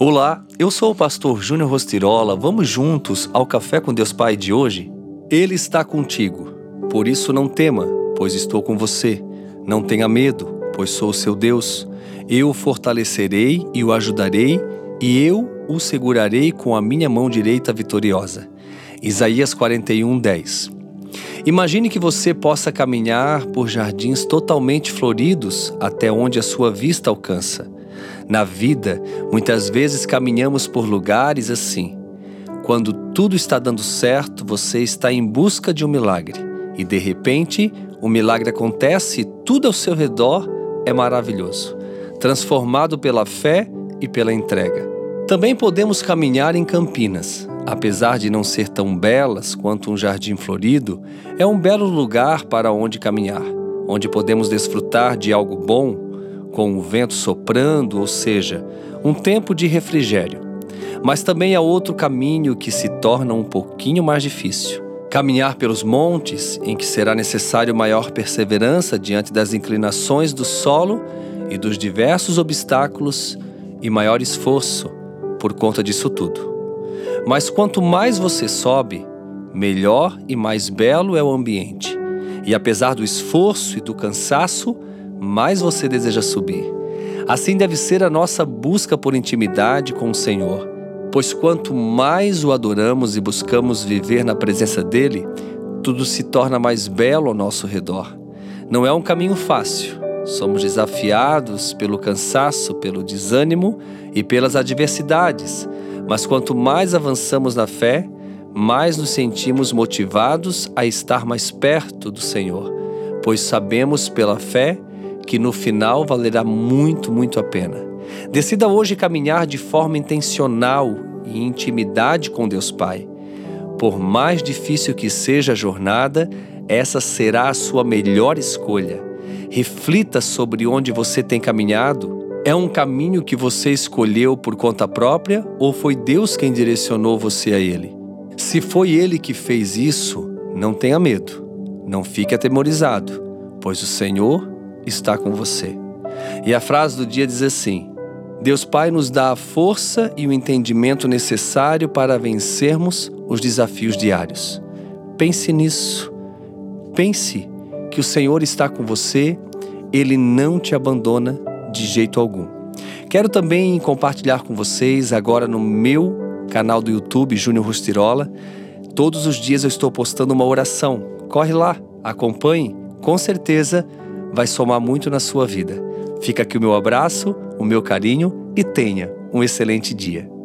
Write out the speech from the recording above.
Olá, eu sou o pastor Júnior Rostirola. Vamos juntos ao Café com Deus Pai de hoje? Ele está contigo. Por isso não tema, pois estou com você. Não tenha medo, pois sou o seu Deus. Eu o fortalecerei e o ajudarei, e eu o segurarei com a minha mão direita vitoriosa. Isaías 41, 10. Imagine que você possa caminhar por jardins totalmente floridos até onde a sua vista alcança. Na vida, muitas vezes caminhamos por lugares assim. Quando tudo está dando certo, você está em busca de um milagre. E de repente, o milagre acontece e tudo ao seu redor é maravilhoso, transformado pela fé e pela entrega. Também podemos caminhar em Campinas. Apesar de não ser tão belas quanto um jardim florido, é um belo lugar para onde caminhar, onde podemos desfrutar de algo bom com o vento soprando, ou seja, um tempo de refrigério. Mas também há outro caminho que se torna um pouquinho mais difícil. Caminhar pelos montes, em que será necessário maior perseverança diante das inclinações do solo e dos diversos obstáculos, e maior esforço por conta disso tudo. Mas quanto mais você sobe, melhor e mais belo é o ambiente. E apesar do esforço e do cansaço, mais você deseja subir. Assim deve ser a nossa busca por intimidade com o Senhor, pois quanto mais o adoramos e buscamos viver na presença dele, tudo se torna mais belo ao nosso redor. Não é um caminho fácil. Somos desafiados pelo cansaço, pelo desânimo e pelas adversidades, mas quanto mais avançamos na fé, mais nos sentimos motivados a estar mais perto do Senhor, pois sabemos pela fé que no final valerá muito, muito a pena. Decida hoje caminhar de forma intencional e intimidade com Deus Pai. Por mais difícil que seja a jornada, essa será a sua melhor escolha. Reflita sobre onde você tem caminhado. É um caminho que você escolheu por conta própria ou foi Deus quem direcionou você a ele? Se foi ele que fez isso, não tenha medo, não fique atemorizado, pois o Senhor está com você. E a frase do dia diz assim: Deus Pai nos dá a força e o entendimento necessário para vencermos os desafios diários. Pense nisso. Pense que o Senhor está com você, ele não te abandona de jeito algum. Quero também compartilhar com vocês agora no meu canal do YouTube, Júnior Rustirola. Todos os dias eu estou postando uma oração. Corre lá, acompanhe, com certeza vai somar muito na sua vida. Fica aqui o meu abraço, o meu carinho e tenha um excelente dia.